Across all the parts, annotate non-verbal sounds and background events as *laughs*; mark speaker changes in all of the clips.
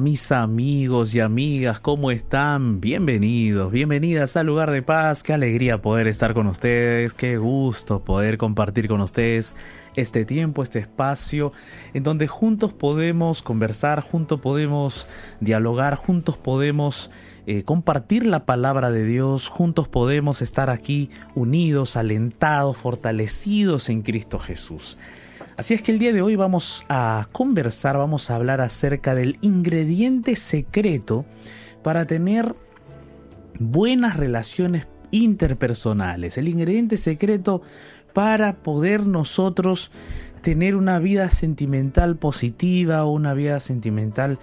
Speaker 1: Mis amigos y amigas, ¿cómo están? Bienvenidos, bienvenidas al lugar de paz, qué alegría poder estar con ustedes, qué gusto poder compartir con ustedes este tiempo, este espacio, en donde juntos podemos conversar, juntos podemos dialogar, juntos podemos eh, compartir la palabra de Dios, juntos podemos estar aquí unidos, alentados, fortalecidos en Cristo Jesús. Así es que el día de hoy vamos a conversar, vamos a hablar acerca del ingrediente secreto para tener buenas relaciones interpersonales. El ingrediente secreto para poder nosotros tener una vida sentimental positiva, una vida sentimental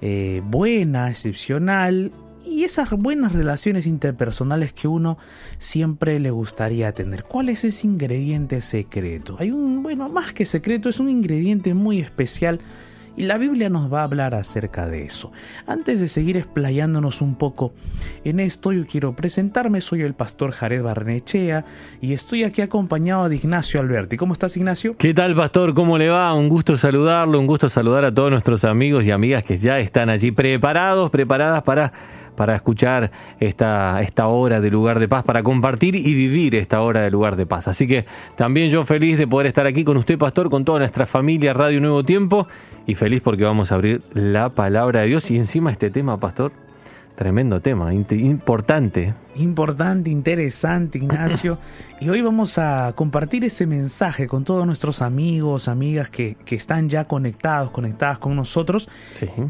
Speaker 1: eh, buena, excepcional y esas buenas relaciones interpersonales que uno siempre le gustaría tener. ¿Cuál es ese ingrediente secreto? Hay un, bueno, más que secreto, es un ingrediente muy especial y la Biblia nos va a hablar acerca de eso. Antes de seguir explayándonos un poco en esto, yo quiero presentarme. Soy el pastor Jared Barnechea y estoy aquí acompañado de Ignacio Alberti. ¿Cómo estás, Ignacio?
Speaker 2: ¿Qué tal, pastor? ¿Cómo le va? Un gusto saludarlo, un gusto saludar a todos nuestros amigos y amigas que ya están allí preparados, preparadas para para escuchar esta, esta hora de lugar de paz, para compartir y vivir esta hora de lugar de paz. Así que también yo feliz de poder estar aquí con usted, pastor, con toda nuestra familia Radio Nuevo Tiempo y feliz porque vamos a abrir la palabra de Dios y encima este tema, pastor, tremendo tema, importante
Speaker 1: importante, interesante, Ignacio. *laughs* y hoy vamos a compartir ese mensaje con todos nuestros amigos, amigas que, están ya conectados, conectadas con nosotros.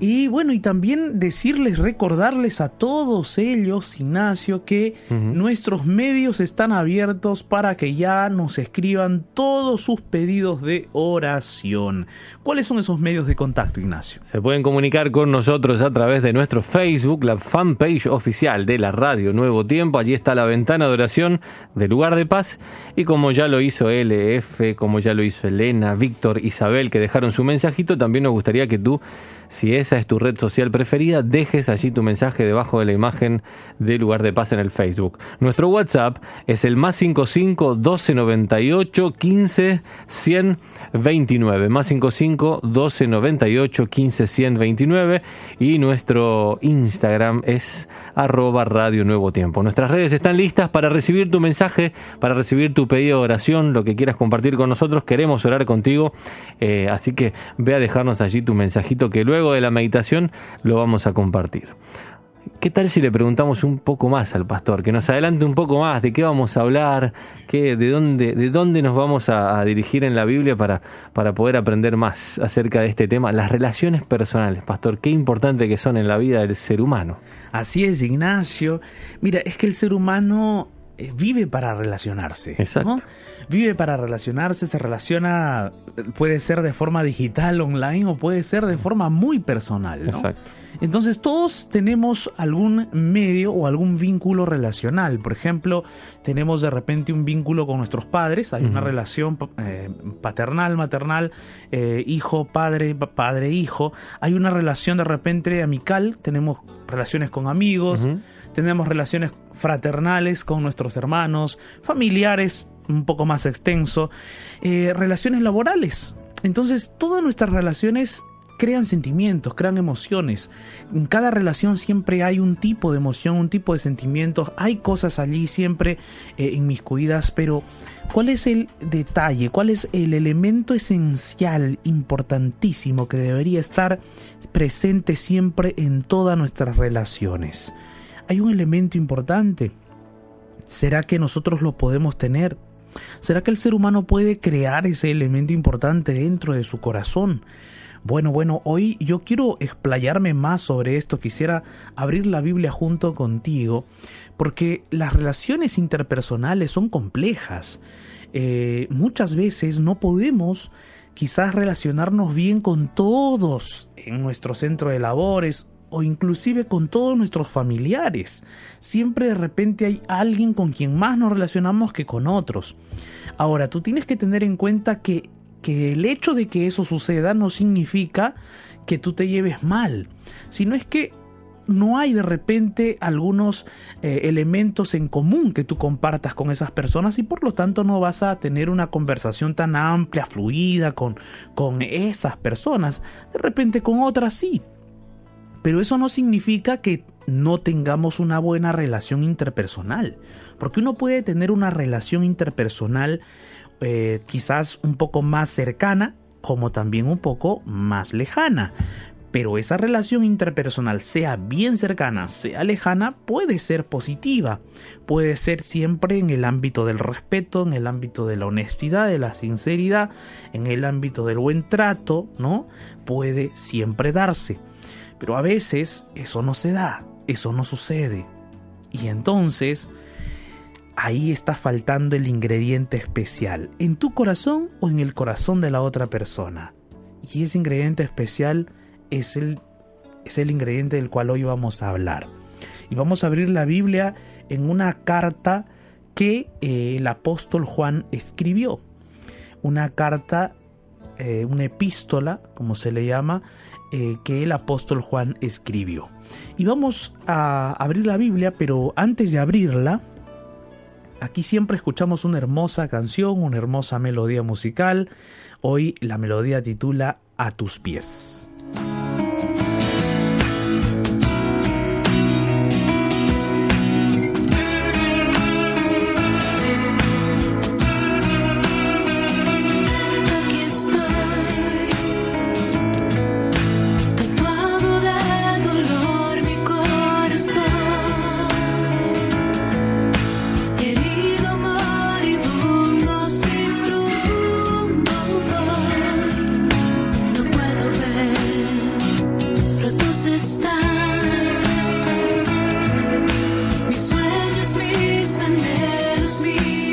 Speaker 1: Y bueno, y también decirles, recordarles a todos ellos, Ignacio, que nuestros medios están abiertos para que ya nos escriban todos sus pedidos de oración. ¿Cuáles son esos medios de contacto, Ignacio?
Speaker 2: Se pueden comunicar con nosotros a través de nuestro Facebook, la fanpage oficial de la radio Nuevo Tiempo allí está la ventana de oración del lugar de paz y como ya lo hizo LF, como ya lo hizo Elena, Víctor, Isabel, que dejaron su mensajito, también nos gustaría que tú si esa es tu red social preferida, dejes allí tu mensaje debajo de la imagen de Lugar de Paz en el Facebook. Nuestro WhatsApp es el más 55 1298 15 129. Más 55 1298 15 129. Y nuestro Instagram es arroba Radio Nuevo Tiempo. Nuestras redes están listas para recibir tu mensaje, para recibir tu pedido de oración, lo que quieras compartir con nosotros. Queremos orar contigo. Eh, así que ve a dejarnos allí tu mensajito que luego de la meditación lo vamos a compartir. ¿Qué tal si le preguntamos un poco más al pastor, que nos adelante un poco más de qué vamos a hablar, qué, de, dónde, de dónde nos vamos a, dirigir en la Biblia para, para poder aprender más acerca de este tema? Las relaciones personales, pastor, qué importante que son en la vida del ser humano.
Speaker 1: Así es, Ignacio. Mira, es que el ser humano vive para relacionarse.
Speaker 2: Exacto.
Speaker 1: Vive para relacionarse, se relaciona, puede ser de forma digital, online, o puede ser de forma muy personal. Exacto. Entonces todos tenemos algún medio o algún vínculo relacional. Por ejemplo, tenemos de repente un vínculo con nuestros padres, hay una relación eh, paternal, maternal, eh, hijo, padre, padre, hijo. Hay una relación de repente amical, tenemos relaciones con amigos, tenemos relaciones fraternales con nuestros hermanos, familiares, un poco más extenso, eh, relaciones laborales. Entonces, todas nuestras relaciones crean sentimientos, crean emociones. En cada relación siempre hay un tipo de emoción, un tipo de sentimientos, hay cosas allí siempre eh, inmiscuidas, pero ¿cuál es el detalle? ¿Cuál es el elemento esencial, importantísimo que debería estar presente siempre en todas nuestras relaciones? Hay un elemento importante. ¿Será que nosotros lo podemos tener? ¿Será que el ser humano puede crear ese elemento importante dentro de su corazón? Bueno, bueno, hoy yo quiero explayarme más sobre esto, quisiera abrir la Biblia junto contigo, porque las relaciones interpersonales son complejas. Eh, muchas veces no podemos quizás relacionarnos bien con todos en nuestro centro de labores o inclusive con todos nuestros familiares. Siempre de repente hay alguien con quien más nos relacionamos que con otros. Ahora, tú tienes que tener en cuenta que que el hecho de que eso suceda no significa que tú te lleves mal, sino es que no hay de repente algunos eh, elementos en común que tú compartas con esas personas y por lo tanto no vas a tener una conversación tan amplia, fluida con, con esas personas. De repente con otras sí.
Speaker 3: Pero eso no significa que no tengamos una buena relación interpersonal, porque uno puede tener una relación interpersonal eh, quizás un poco más cercana como también un poco más lejana. Pero esa relación interpersonal, sea bien cercana, sea lejana, puede ser positiva. Puede ser siempre en el ámbito del respeto, en el ámbito de la honestidad, de la sinceridad, en el ámbito del buen trato, ¿no? Puede siempre darse. Pero a veces eso no se da, eso no sucede. Y entonces ahí está faltando el ingrediente especial, en tu corazón o en el corazón de la otra persona. Y ese ingrediente especial es el, es el ingrediente del cual hoy vamos a hablar. Y vamos a abrir la Biblia en una carta que eh, el apóstol Juan escribió. Una carta, eh, una epístola, como se le llama, eh, que el apóstol Juan escribió. Y vamos a abrir la Biblia, pero antes de abrirla, Aquí siempre escuchamos una hermosa canción, una hermosa melodía musical. Hoy la melodía titula A tus pies. Meeresmies en Meeresmies.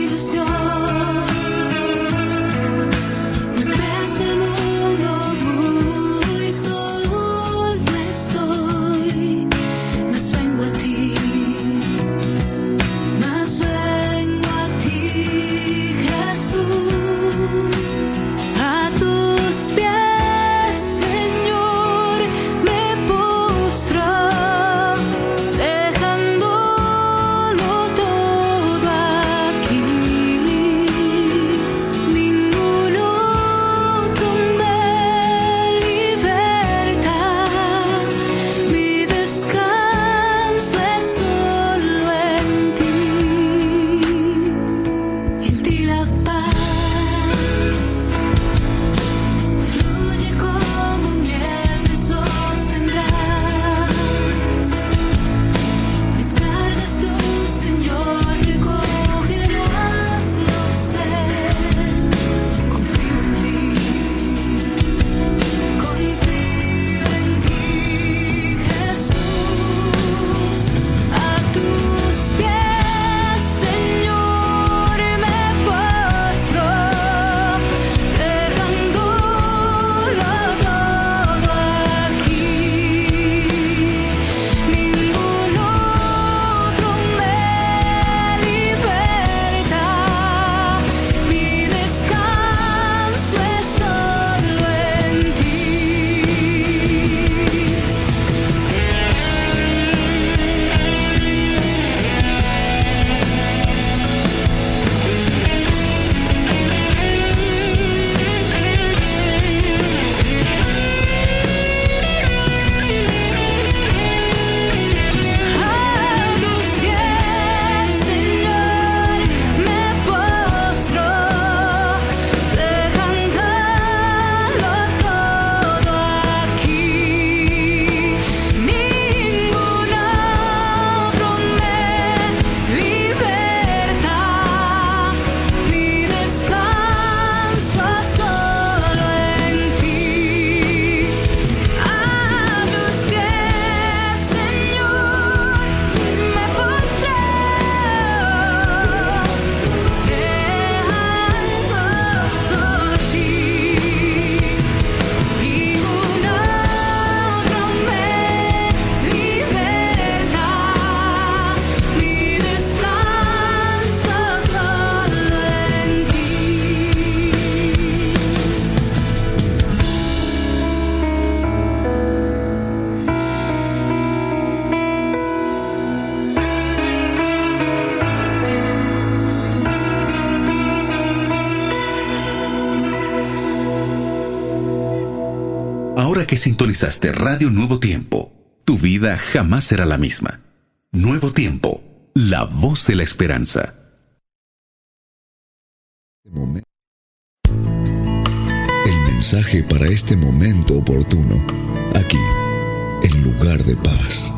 Speaker 4: Sintonizaste Radio Nuevo Tiempo, tu vida jamás será la misma. Nuevo tiempo, la voz de la esperanza.
Speaker 5: El mensaje para este momento oportuno, aquí, en lugar de paz.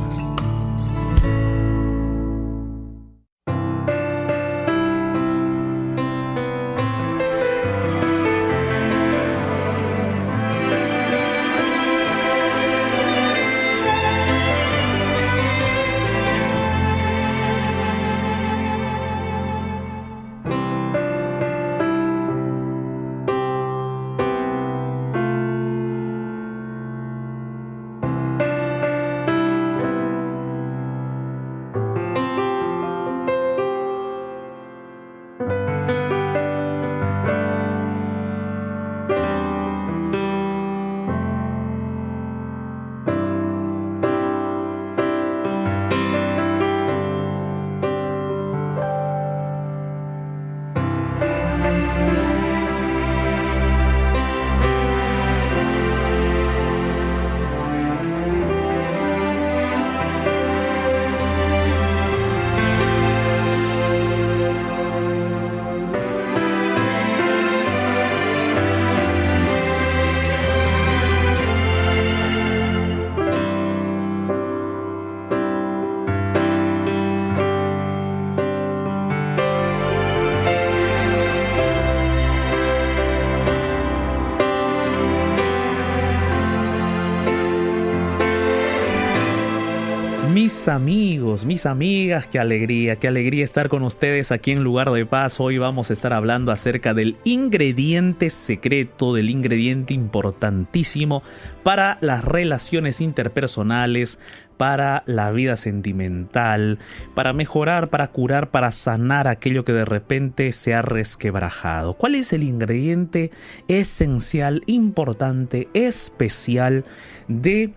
Speaker 1: Amigos, mis amigas, qué alegría, qué alegría estar con ustedes aquí en Lugar de Paz. Hoy vamos a estar hablando acerca del ingrediente secreto, del ingrediente importantísimo para las relaciones interpersonales, para la vida sentimental, para mejorar, para curar, para sanar aquello que de repente se ha resquebrajado. ¿Cuál es el ingrediente esencial, importante, especial de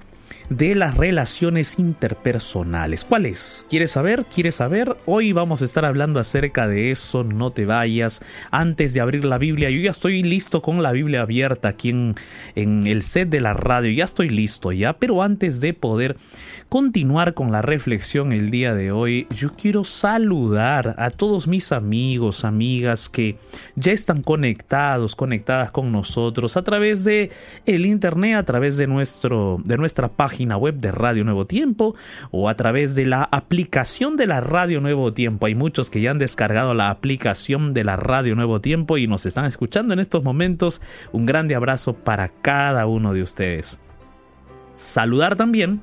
Speaker 1: de las relaciones interpersonales. ¿Cuál es? ¿Quieres saber? ¿Quieres saber? Hoy vamos a estar hablando acerca de eso, no te vayas. Antes de abrir la Biblia, yo ya estoy listo con la Biblia abierta aquí en, en el set de la radio, ya estoy listo ya, pero antes de poder continuar con la reflexión el día de hoy, yo quiero saludar a todos mis amigos, amigas que ya están conectados, conectadas con nosotros a través de el internet, a través de nuestro de nuestra página web de Radio Nuevo Tiempo o a través de la aplicación de la Radio Nuevo Tiempo. Hay muchos que ya han descargado la aplicación de la Radio Nuevo Tiempo y nos están escuchando en estos momentos. Un grande abrazo para cada uno de ustedes. Saludar también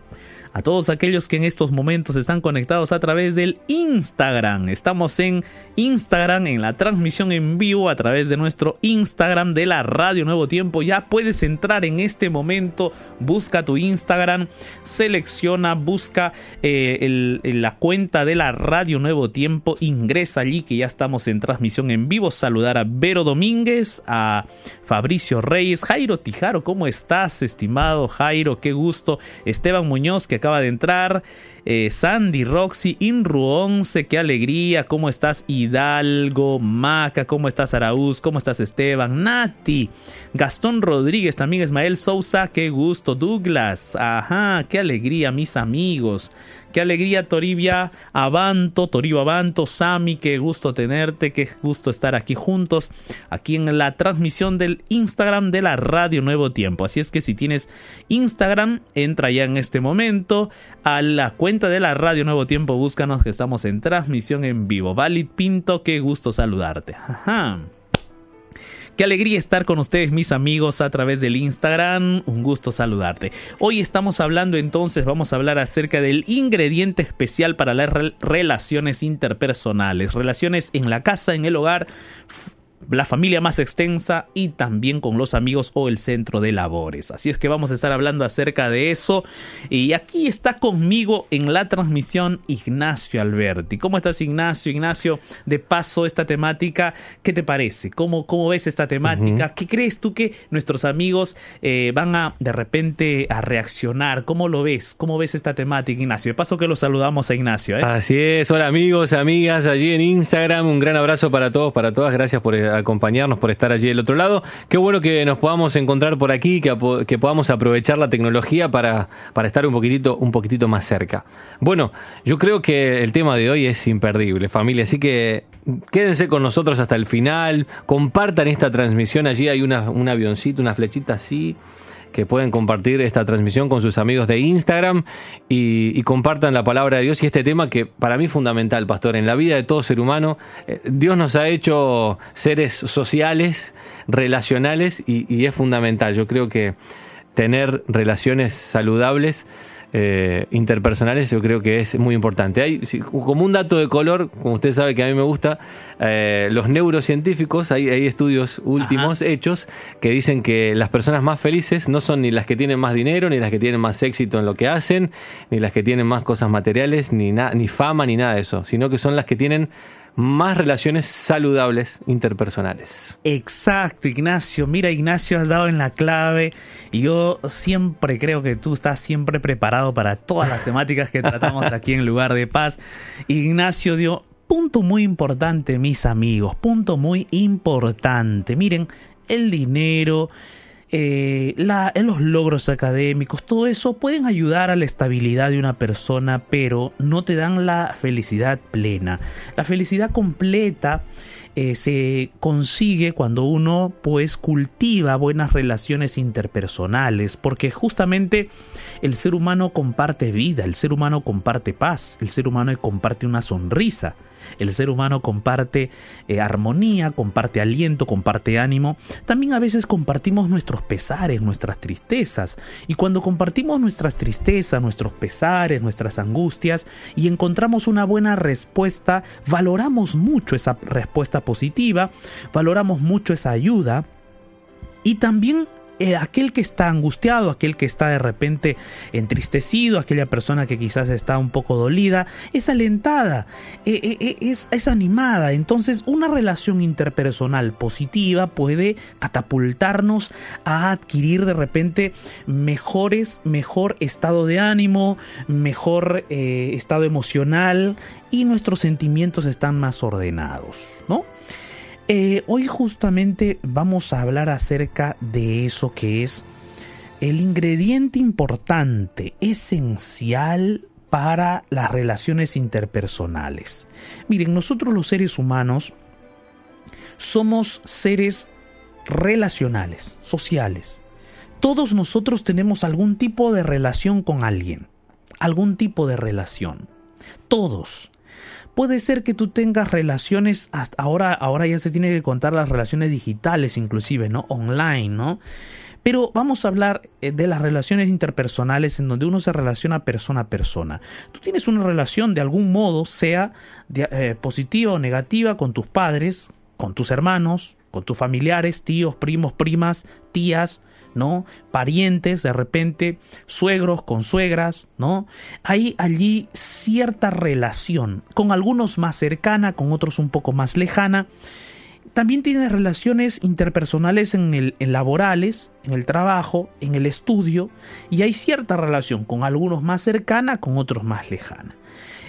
Speaker 1: a todos aquellos que en estos momentos están conectados a través del Instagram. Estamos en Instagram, en la transmisión en vivo a través de nuestro Instagram de la Radio Nuevo Tiempo. Ya puedes entrar en este momento, busca tu Instagram, selecciona, busca eh, la cuenta de la Radio Nuevo Tiempo, ingresa allí que ya estamos en transmisión en vivo. Saludar a Vero Domínguez, a Fabricio Reyes, Jairo Tijaro, ¿cómo estás, estimado Jairo? Qué gusto. Esteban Muñoz, que acaba de entrar. Eh, Sandy, Roxy, Inru 11, qué alegría. ¿Cómo estás, Hidalgo? Maca, ¿cómo estás, Araúz? ¿Cómo estás, Esteban? Nati, Gastón Rodríguez, también Ismael Sousa, qué gusto. Douglas, ajá, qué alegría, mis amigos. Qué alegría, Toribia Avanto, Toribo Avanto, Sami, qué gusto tenerte, qué gusto estar aquí juntos, aquí en la transmisión del Instagram de la Radio Nuevo Tiempo. Así es que si tienes Instagram, entra ya en este momento a la cuenta de la Radio Nuevo Tiempo, búscanos que estamos en transmisión en vivo. Valid Pinto, qué gusto saludarte. Ajá. Qué alegría estar con ustedes, mis amigos, a través del Instagram. Un gusto saludarte. Hoy estamos hablando entonces, vamos a hablar acerca del ingrediente especial para las relaciones interpersonales, relaciones en la casa, en el hogar la familia más extensa y también con los amigos o el centro de labores. Así es que vamos a estar hablando acerca de eso. Y aquí está conmigo en la transmisión Ignacio Alberti. ¿Cómo estás Ignacio? Ignacio, de paso esta temática, ¿qué te parece? ¿Cómo, cómo ves esta temática? ¿Qué crees tú que nuestros amigos eh, van a de repente a reaccionar? ¿Cómo lo ves? ¿Cómo ves esta temática, Ignacio? De paso que lo saludamos a Ignacio. ¿eh?
Speaker 2: Así es, hola amigos, amigas allí en Instagram. Un gran abrazo para todos, para todas. Gracias por acompañarnos, por estar allí del otro lado. Qué bueno que nos podamos encontrar por aquí, que, que podamos aprovechar la tecnología para, para estar un poquitito, un poquitito más cerca. Bueno, yo creo que el tema de hoy es imperdible, familia, así que quédense con nosotros hasta el final, compartan esta transmisión, allí hay una, un avioncito, una flechita así que pueden compartir esta transmisión con sus amigos de Instagram y, compartan la palabra de Dios y este tema que para mí es fundamental, pastor, en la vida de todo ser humano. Eh, Dios nos ha hecho seres sociales, relacionales y es fundamental. Yo creo que tener relaciones saludables eh, interpersonales yo creo que es muy importante. Hay, como un dato de color, como usted sabe que a mí me gusta, eh, los neurocientíficos, hay, hay estudios últimos hechos que dicen que las personas más felices no son ni las que tienen más dinero, ni las que tienen más éxito en lo que hacen, ni las que tienen más cosas materiales, ni, ni fama, ni nada de eso, sino que son las que tienen más relaciones saludables interpersonales.
Speaker 1: Exacto, Ignacio. Mira, Ignacio, has dado en la clave. Y yo siempre creo que tú estás siempre preparado para todas las temáticas que tratamos aquí en Lugar de Paz. Ignacio dio punto muy importante, mis amigos. Punto muy importante. Miren, el dinero eh, los logros académicos, todo eso pueden ayudar a la estabilidad de una persona, pero no te dan la felicidad plena. La felicidad completa eh, se consigue cuando uno pues cultiva buenas relaciones interpersonales, porque justamente el ser humano comparte vida, el ser humano comparte paz, el ser humano comparte una sonrisa. El ser humano comparte eh, armonía, comparte aliento, comparte ánimo. También a veces compartimos nuestros pesares, nuestras tristezas. Y cuando compartimos nuestras tristezas, nuestros pesares, nuestras angustias y encontramos una buena respuesta, valoramos mucho esa respuesta positiva, valoramos mucho esa ayuda y también aquel que está angustiado, aquel que está de repente entristecido, aquella persona que quizás está un poco dolida, es alentada, eh, eh, es, es, animada. Entonces una relación interpersonal positiva puede catapultarnos a adquirir de repente mejores, mejor estado de ánimo, mejor estado emocional y nuestros sentimientos están más ordenados, ¿no? Eh, hoy justamente vamos a hablar acerca de eso que es el ingrediente importante, esencial para las relaciones interpersonales. Miren, nosotros los seres humanos somos seres relacionales, sociales. Todos nosotros tenemos algún tipo de relación con alguien, algún tipo de relación. Todos. Puede ser que tú tengas relaciones, hasta ahora, ahora ya se tiene que contar las relaciones digitales inclusive, ¿no? Online, ¿no? Pero vamos a hablar eh, de las relaciones interpersonales en donde uno se relaciona persona a persona. Tú tienes una relación de algún modo, sea eh, positiva o negativa, con tus padres, con tus hermanos, con tus familiares, tíos, primos, primas, tías, ¿no? Parientes, de repente, suegros con suegras, ¿no? Hay allí cierta relación, con algunos más cercana, con otros un poco más lejana. También tienes relaciones interpersonales en el laborales, en el trabajo, en el estudio, y hay cierta relación con algunos más cercana, con otros más lejana.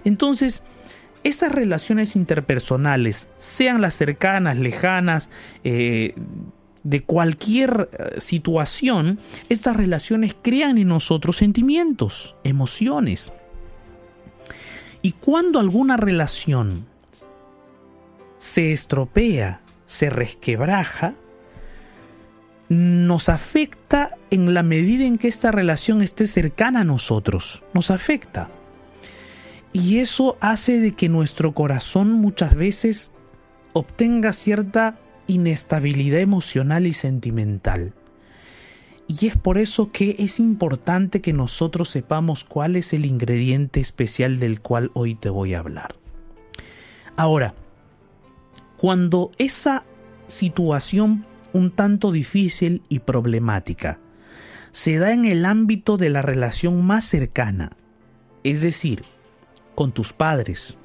Speaker 1: Entonces, esas relaciones interpersonales, sean las cercanas, lejanas, eh, de cualquier eh, situación, esas relaciones crean en nosotros sentimientos, emociones. Y cuando alguna relación se estropea, se resquebraja, nos afecta en la medida en que esta relación esté cercana a nosotros, nos afecta. Y eso hace de que nuestro corazón muchas veces obtenga cierta inestabilidad emocional y sentimental. Y es por eso que es importante que nosotros sepamos cuál es el ingrediente especial del cual hoy te voy a hablar. Ahora, cuando esa situación un tanto difícil y problemática se da en el ámbito de la relación más cercana, es decir, con tus padres,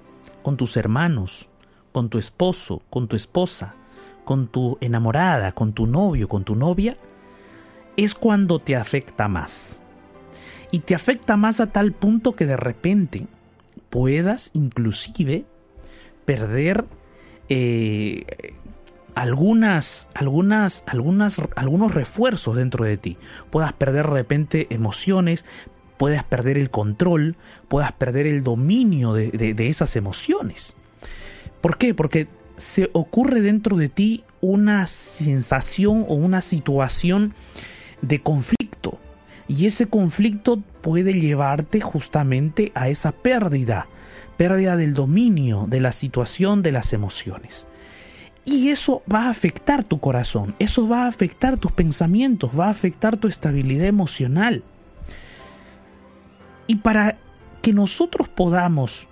Speaker 1: con tus hermanos, con tu esposo, con tu esposa, con tu enamorada, con tu novio, con tu novia, es cuando te afecta más. Y te afecta más a tal punto que de repente puedas inclusive perder eh, algunas, algunas, algunas, algunos refuerzos dentro de ti. Puedas perder de repente emociones, puedas perder el control, puedas perder el dominio de, de esas emociones. ¿Por qué? Porque se ocurre dentro de ti una sensación o una situación de conflicto. Y ese conflicto puede llevarte justamente a esa pérdida, pérdida del dominio de la situación, de las emociones. Y eso va a afectar tu corazón, eso va a afectar tus pensamientos, va a afectar tu estabilidad emocional. Y para que nosotros podamos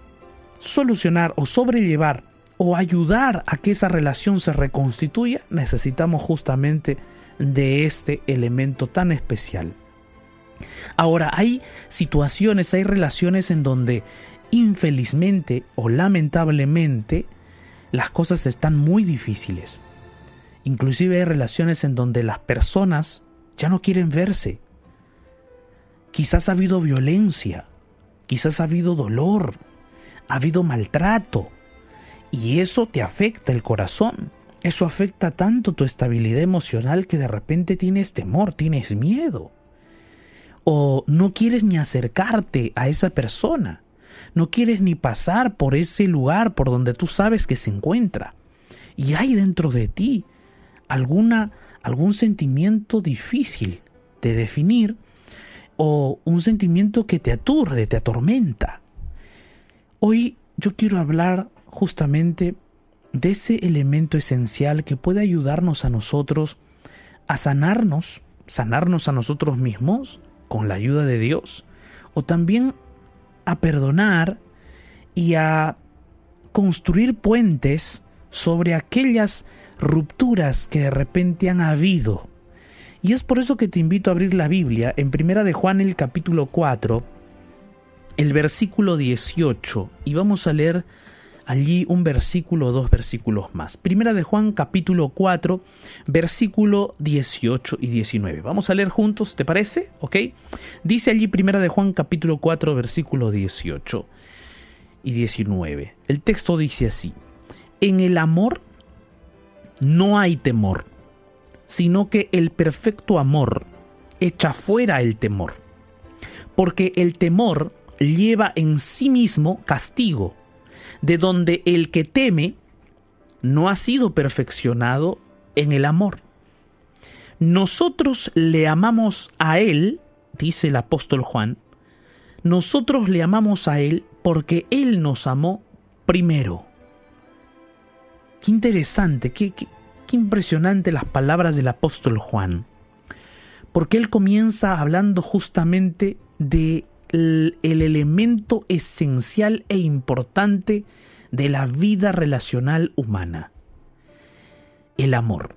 Speaker 1: solucionar o sobrellevar o ayudar a que esa relación se reconstituya, necesitamos justamente de este elemento tan especial. Ahora, hay situaciones, hay relaciones en donde infelizmente o lamentablemente las cosas están muy difíciles. Inclusive hay relaciones en donde las personas ya no quieren verse. Quizás ha habido violencia, quizás ha habido dolor, ha habido maltrato, y eso te afecta el corazón. Eso afecta tanto tu estabilidad emocional que de repente tienes temor, tienes miedo. O no quieres ni acercarte a esa persona. No quieres ni pasar por ese lugar por donde tú sabes que se encuentra. Y hay dentro de ti alguna algún sentimiento difícil de definir o un sentimiento que te aturde, te atormenta. Hoy yo quiero hablar justamente de ese elemento esencial que puede ayudarnos a nosotros a sanarnos, sanarnos a nosotros mismos con la ayuda de Dios, o también a perdonar y a construir puentes sobre aquellas rupturas que de repente han habido. Y es por eso que te invito a abrir la Biblia en Primera de Juan el capítulo 4, el versículo 18, y vamos a leer allí un versículo o dos versículos más. Primera de Juan capítulo 4, versículo 18 y 19. Vamos a leer juntos, ¿te parece? ¿Ok? Dice allí Primera de Juan capítulo 4, versículo 18 y 19. El texto dice así, en el amor no hay temor, sino que el perfecto amor echa fuera el temor, porque el temor lleva en sí mismo castigo de donde el que teme no ha sido perfeccionado en el amor. Nosotros le amamos a Él, dice el apóstol Juan, nosotros le amamos a Él porque Él nos amó primero. Qué interesante, qué, qué, impresionante las palabras del apóstol Juan, porque Él comienza hablando justamente de el, elemento esencial e importante de la vida relacional humana, el amor.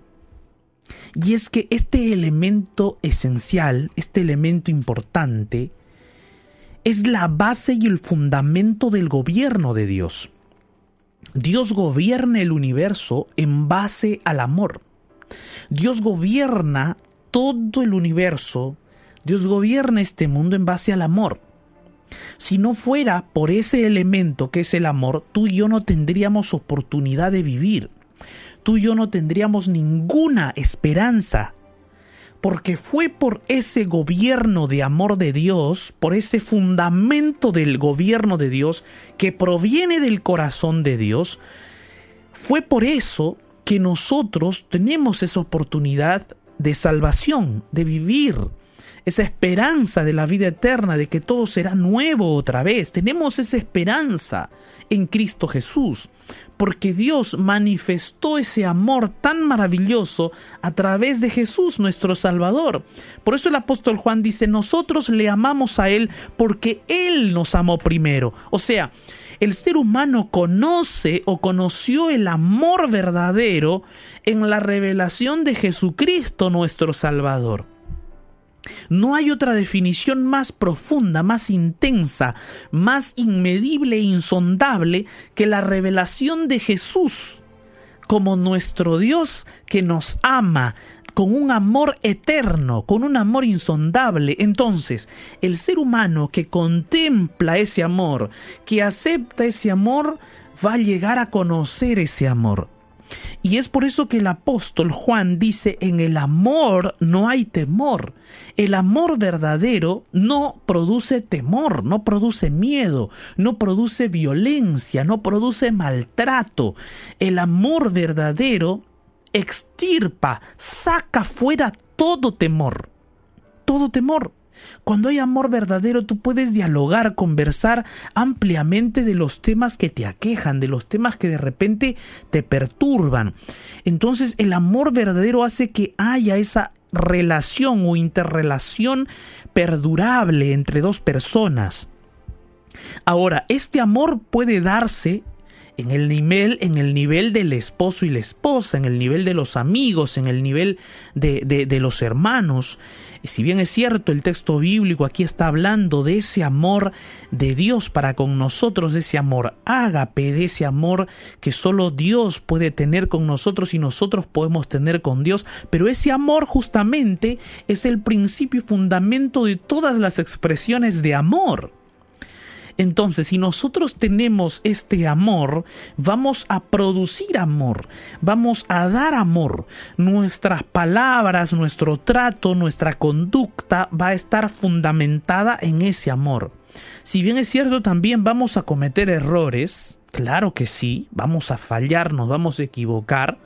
Speaker 1: Y es que este elemento esencial, este elemento importante, es la base y el fundamento del gobierno de Dios. Dios gobierna el universo en base al amor. Dios gobierna todo el universo Dios gobierna este mundo en base al amor. Si no fuera por ese elemento que es el amor, tú y yo no tendríamos oportunidad de vivir. Tú y yo no tendríamos ninguna esperanza. Porque fue por ese gobierno de amor de Dios, por ese fundamento del gobierno de Dios que proviene del corazón de Dios, fue por eso que nosotros tenemos esa oportunidad de salvación, de vivir, esa esperanza de la vida eterna, de que todo será nuevo otra vez. Tenemos esa esperanza en Cristo Jesús, porque Dios manifestó ese amor tan maravilloso a través de Jesús nuestro Salvador. Por eso el apóstol Juan dice, nosotros le amamos a Él porque Él nos amó primero. O sea, el ser humano conoce o conoció el amor verdadero en la revelación de Jesucristo nuestro Salvador. No hay otra definición más profunda, más intensa, más inmedible e insondable que la revelación de Jesús como nuestro Dios que nos ama con un amor eterno, con un amor insondable. Entonces, el ser humano que contempla ese amor, que acepta ese amor, va a llegar a conocer ese amor. Y es por eso que el apóstol Juan dice, en el amor no hay temor. El amor verdadero no produce temor, no produce miedo, no produce violencia, no produce maltrato. El amor verdadero extirpa, saca fuera todo temor. Todo temor. Cuando hay amor verdadero, tú puedes dialogar, conversar ampliamente de los temas que te aquejan, de los temas que de repente te perturban. Entonces el amor verdadero hace que haya esa relación o interrelación perdurable entre dos personas. Ahora, este amor puede darse en el nivel, en el nivel del esposo y la esposa, en el nivel de los amigos, en el nivel de, de, los hermanos. Si bien es cierto, el texto bíblico aquí está hablando de ese amor de Dios para con nosotros, de ese amor ágape, de ese amor que solo Dios puede tener con nosotros y nosotros podemos tener con Dios, pero ese amor justamente es el principio y fundamento de todas las expresiones de amor. Entonces, si nosotros tenemos este amor, vamos a producir amor, vamos a dar amor. Nuestras palabras, nuestro trato, nuestra conducta va a estar fundamentada en ese amor. Si bien es cierto, también vamos a cometer errores, claro que sí, vamos a fallar, nos vamos a equivocar,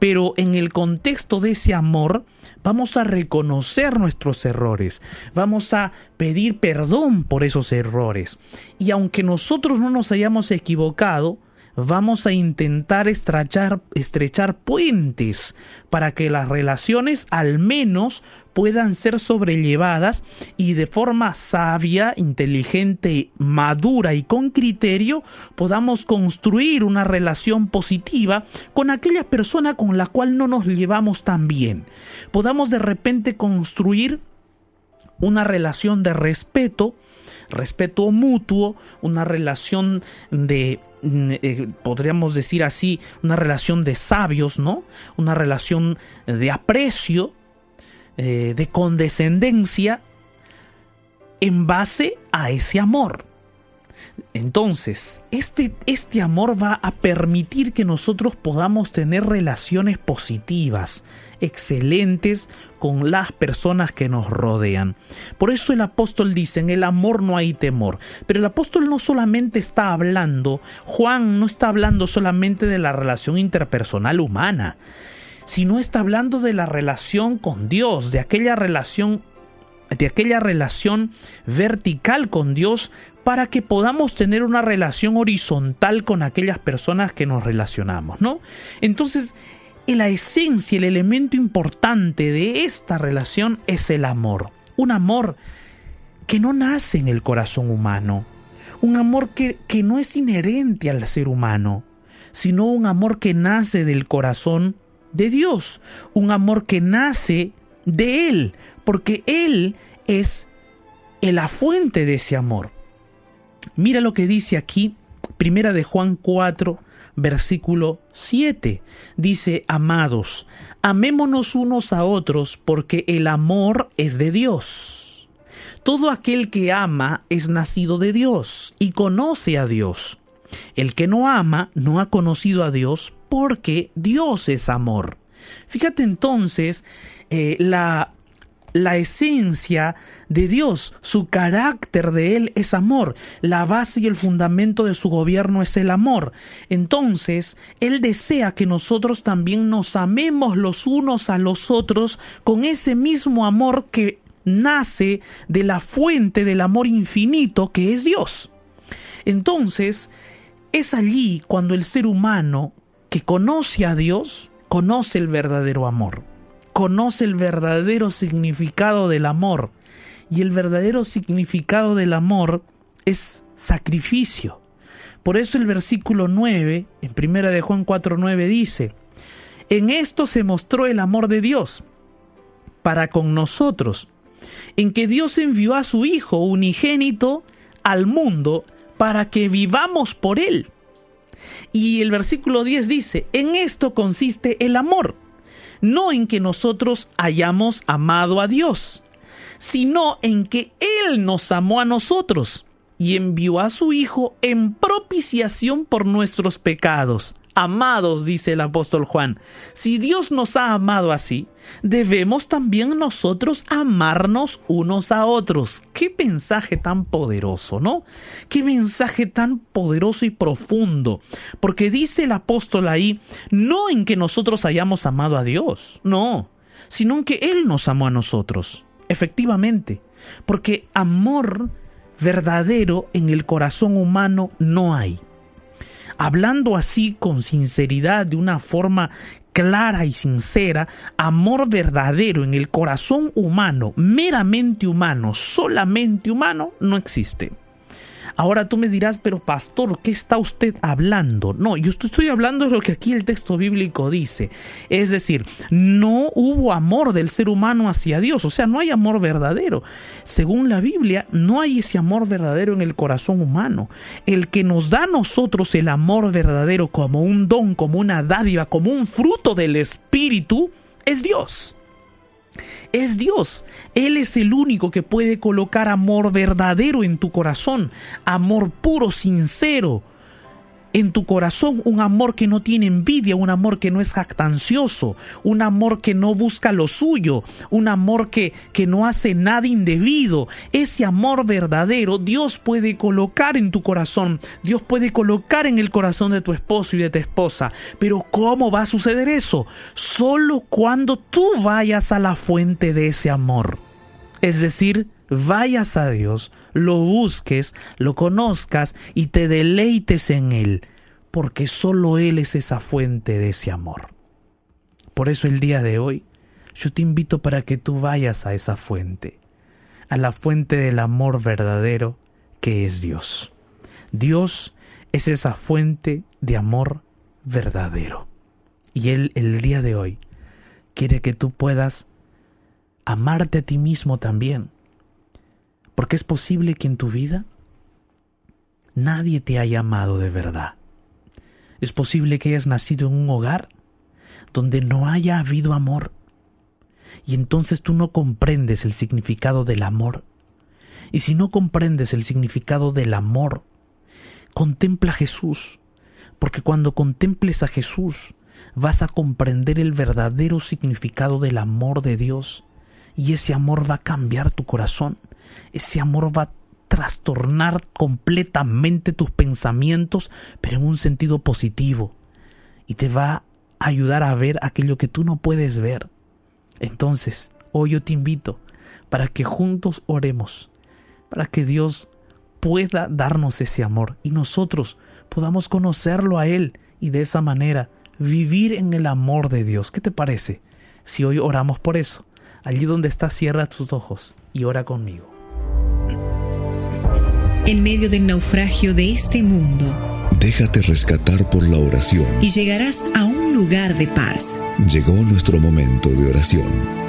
Speaker 1: pero en el contexto de ese amor vamos a reconocer nuestros errores, vamos a pedir perdón por esos errores. Y aunque nosotros no nos hayamos equivocado, vamos a intentar estrechar, estrechar puentes para que las relaciones al menos puedan ser sobrellevadas y de forma sabia, inteligente, madura y con criterio podamos construir una relación positiva con aquella persona con la cual no nos llevamos tan bien. Podamos de repente construir una relación de respeto, respeto mutuo, una relación de Mm, eh, podríamos decir así, una relación de sabios, ¿no? Una relación de aprecio, eh, de condescendencia, en base a ese amor. Entonces, este, este amor va a permitir que nosotros podamos tener relaciones positivas, excelentes con las personas que nos rodean. Por eso el apóstol dice, en el amor no hay temor. Pero el apóstol no solamente está hablando, Juan no está hablando solamente de la relación interpersonal humana, sino está hablando de la relación con Dios, de aquella relación de aquella relación vertical con Dios para que podamos tener una relación horizontal con aquellas personas que nos relacionamos, ¿no? Entonces, la esencia, el elemento importante de esta relación es el amor. Un amor que no nace en el corazón humano. Un amor que, que no es inherente al ser humano, sino un amor que nace del corazón de Dios. Un amor que nace de Él, porque Él es la fuente de ese amor. Mira lo que dice aquí, primera de Juan 4, versículo 7. Dice, amados, amémonos unos a otros porque el amor es de Dios. Todo aquel que ama es nacido de Dios y conoce a Dios. El que no ama no ha conocido a Dios porque Dios es amor. Fíjate entonces eh, la la esencia de Dios, su carácter de Él es amor, la base y el fundamento de su gobierno es el amor. Entonces, Él desea que nosotros también nos amemos los unos a los otros con ese mismo amor que nace de la fuente del amor infinito que es Dios. Entonces, es allí cuando el ser humano que conoce a Dios, conoce el verdadero amor conoce el verdadero significado del amor. Y el verdadero significado del amor es sacrificio. Por eso el versículo 9, en primera de Juan 4:9 dice: En esto se mostró el amor de Dios para con nosotros, en que Dios envió a su Hijo unigénito al mundo para que vivamos por él. Y el versículo 10 dice, en esto consiste el amor, no en que nosotros hayamos amado a Dios, sino en que Él nos amó a nosotros y envió a su Hijo en propiciación por nuestros pecados. Amados, dice el apóstol Juan, si Dios nos ha amado así, debemos también nosotros amarnos unos a otros. Qué mensaje tan poderoso, ¿no? Qué mensaje tan poderoso y profundo. Porque dice el apóstol ahí, no en que nosotros hayamos amado a Dios, no, sino en que Él nos amó a nosotros. Efectivamente, porque amor verdadero en el corazón humano no hay hablando así con sinceridad, de una forma clara y sincera, amor verdadero en el corazón humano, meramente humano, solamente humano, no existe. Ahora tú me dirás, pero pastor, ¿qué está usted hablando? No, yo estoy hablando de lo que aquí el texto bíblico dice. Es decir, no hubo amor del ser humano hacia Dios, o sea, no hay amor verdadero. Según la Biblia, no hay ese amor verdadero en el corazón humano. El que nos da a nosotros el amor verdadero como un don, como una dádiva, como un fruto del Espíritu, es Dios es Dios. Él es el único que puede colocar amor verdadero en tu corazón, amor puro, sincero, en tu corazón un amor que no tiene envidia, un amor que no es jactancioso, un amor que no busca lo suyo, un amor que, que no hace nada indebido. Ese amor verdadero Dios puede colocar en tu corazón, Dios puede colocar en el corazón de tu esposo y de tu esposa. Pero ¿cómo va a suceder eso? Solo cuando tú vayas a la fuente de ese amor. Es decir, vayas a Dios, lo busques, lo conozcas y te deleites en Él, porque solo Él es esa fuente de ese amor. Por eso el día de hoy yo te invito para que tú vayas a esa fuente, a la fuente del amor verdadero que es Dios. Dios es esa fuente de amor verdadero. Y Él el día de hoy quiere que tú puedas amarte a ti mismo también porque es posible que en tu vida nadie te haya amado de verdad. Es posible que hayas nacido en un hogar donde no haya habido amor. Y entonces tú no comprendes el significado del amor. Y si no comprendes el significado del amor, contempla a Jesús. Porque cuando contemples a Jesús, vas a comprender el verdadero significado del amor de Dios. Y ese amor va a cambiar tu corazón ese amor va a trastornar completamente tus pensamientos, pero en un sentido positivo. Y te va a ayudar a ver aquello que tú no puedes ver. Entonces, hoy yo te invito para que juntos oremos, para que Dios pueda darnos ese amor y nosotros podamos conocerlo a Él y de esa manera vivir en el amor de Dios. ¿Qué te parece si hoy oramos por eso? Allí donde estás, cierra tus ojos y ora conmigo
Speaker 6: en medio del naufragio de este mundo.
Speaker 5: Déjate rescatar por la oración.
Speaker 6: Y llegarás a un lugar de paz.
Speaker 5: Llegó nuestro momento de oración.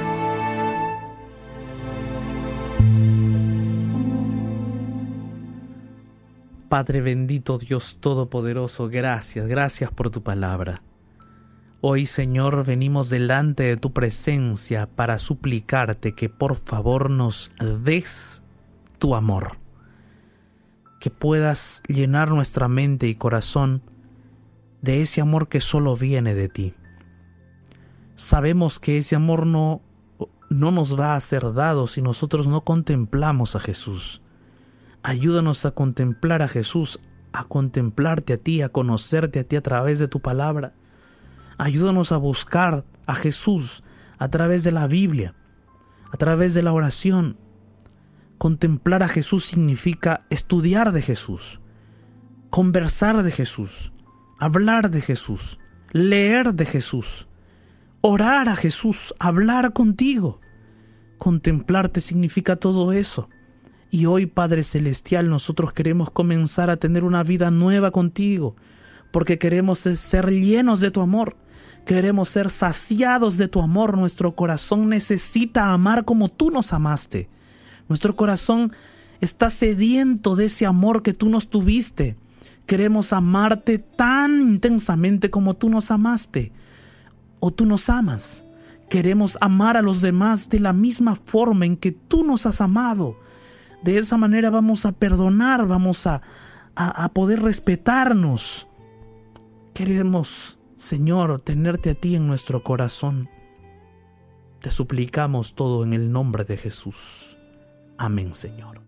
Speaker 1: Padre bendito Dios Todopoderoso, gracias, gracias por tu palabra. Hoy, Señor, venimos delante de tu presencia para suplicarte que por favor nos des tu amor que puedas llenar nuestra mente y corazón de ese amor que solo viene de ti. Sabemos que ese amor no, no nos va a ser dado si nosotros no contemplamos a Jesús. Ayúdanos a contemplar a Jesús, a contemplarte a ti, a conocerte a ti a través de tu palabra. Ayúdanos a buscar a Jesús a través de la Biblia, a través de la oración, Contemplar a Jesús significa estudiar de Jesús, conversar de Jesús, hablar de Jesús, leer de Jesús, orar a Jesús, hablar contigo. Contemplarte significa todo eso. Y hoy, Padre Celestial, nosotros queremos comenzar a tener una vida nueva contigo, porque queremos ser llenos de tu amor, queremos ser saciados de tu amor. Nuestro corazón necesita amar como tú nos amaste. Nuestro corazón está sediento de ese amor que tú nos tuviste. Queremos amarte tan intensamente como tú nos amaste o tú nos amas. Queremos amar a los demás de la misma forma en que tú nos has amado. De esa manera vamos a perdonar, vamos a, a, poder respetarnos. Queremos, Señor, tenerte a ti en nuestro corazón. Te suplicamos todo en el nombre de Jesús. Amén, Señor.